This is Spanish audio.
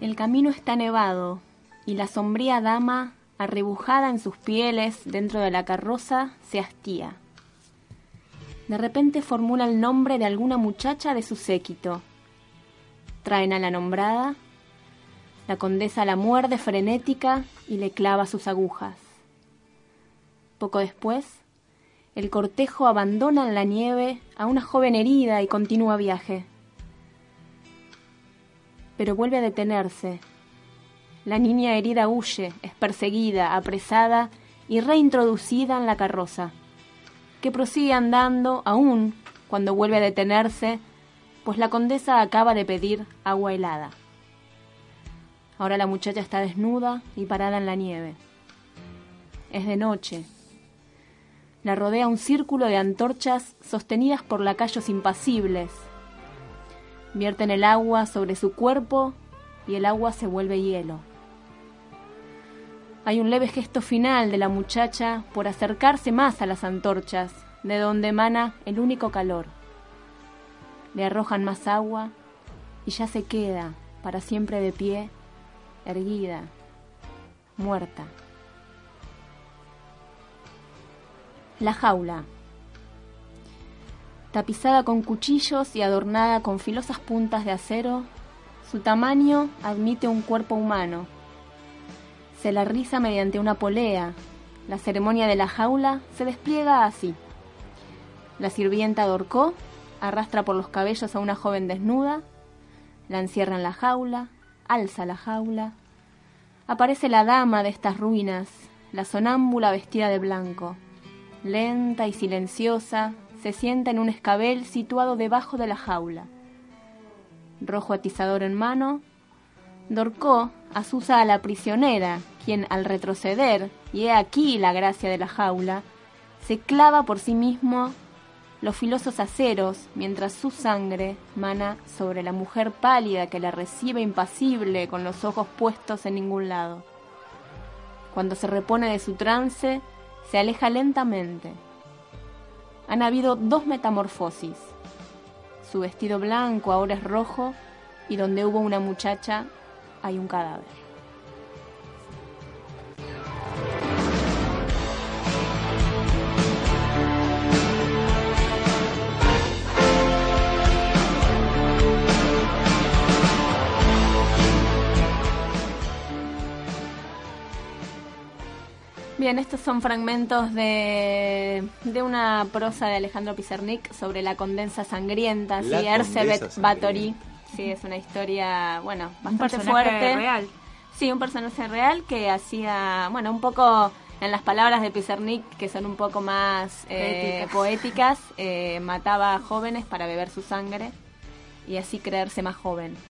El camino está nevado y la sombría dama, arrebujada en sus pieles dentro de la carroza, se hastía. De repente formula el nombre de alguna muchacha de su séquito. Traen a la nombrada, la condesa la muerde frenética y le clava sus agujas. Poco después, el cortejo abandona en la nieve a una joven herida y continúa viaje pero vuelve a detenerse. La niña herida huye, es perseguida, apresada y reintroducida en la carroza, que prosigue andando aún cuando vuelve a detenerse, pues la condesa acaba de pedir agua helada. Ahora la muchacha está desnuda y parada en la nieve. Es de noche. La rodea un círculo de antorchas sostenidas por lacayos impasibles, Vierten el agua sobre su cuerpo y el agua se vuelve hielo. Hay un leve gesto final de la muchacha por acercarse más a las antorchas, de donde emana el único calor. Le arrojan más agua y ya se queda para siempre de pie, erguida, muerta. La jaula tapizada con cuchillos y adornada con filosas puntas de acero, su tamaño admite un cuerpo humano. Se la riza mediante una polea. La ceremonia de la jaula se despliega así. La sirvienta Dorcó arrastra por los cabellos a una joven desnuda, la encierra en la jaula, alza la jaula. Aparece la dama de estas ruinas, la sonámbula vestida de blanco. Lenta y silenciosa, se sienta en un escabel situado debajo de la jaula. Rojo atizador en mano, Dorcó asusa a la prisionera, quien al retroceder, y he aquí la gracia de la jaula, se clava por sí mismo los filosos aceros mientras su sangre mana sobre la mujer pálida que la recibe impasible con los ojos puestos en ningún lado. Cuando se repone de su trance, se aleja lentamente, han habido dos metamorfosis. Su vestido blanco ahora es rojo y donde hubo una muchacha hay un cadáver. Bien, estos son fragmentos de, de una prosa de Alejandro Pizarnik sobre la condensa sangrienta, La ¿sí? Báthory. Sí, es una historia, bueno, Un bastante personaje fuerte. real. Sí, un personaje real que hacía, bueno, un poco en las palabras de Pizarnik, que son un poco más eh, Poéticas. poéticas, eh, mataba a jóvenes para beber su sangre y así creerse más joven.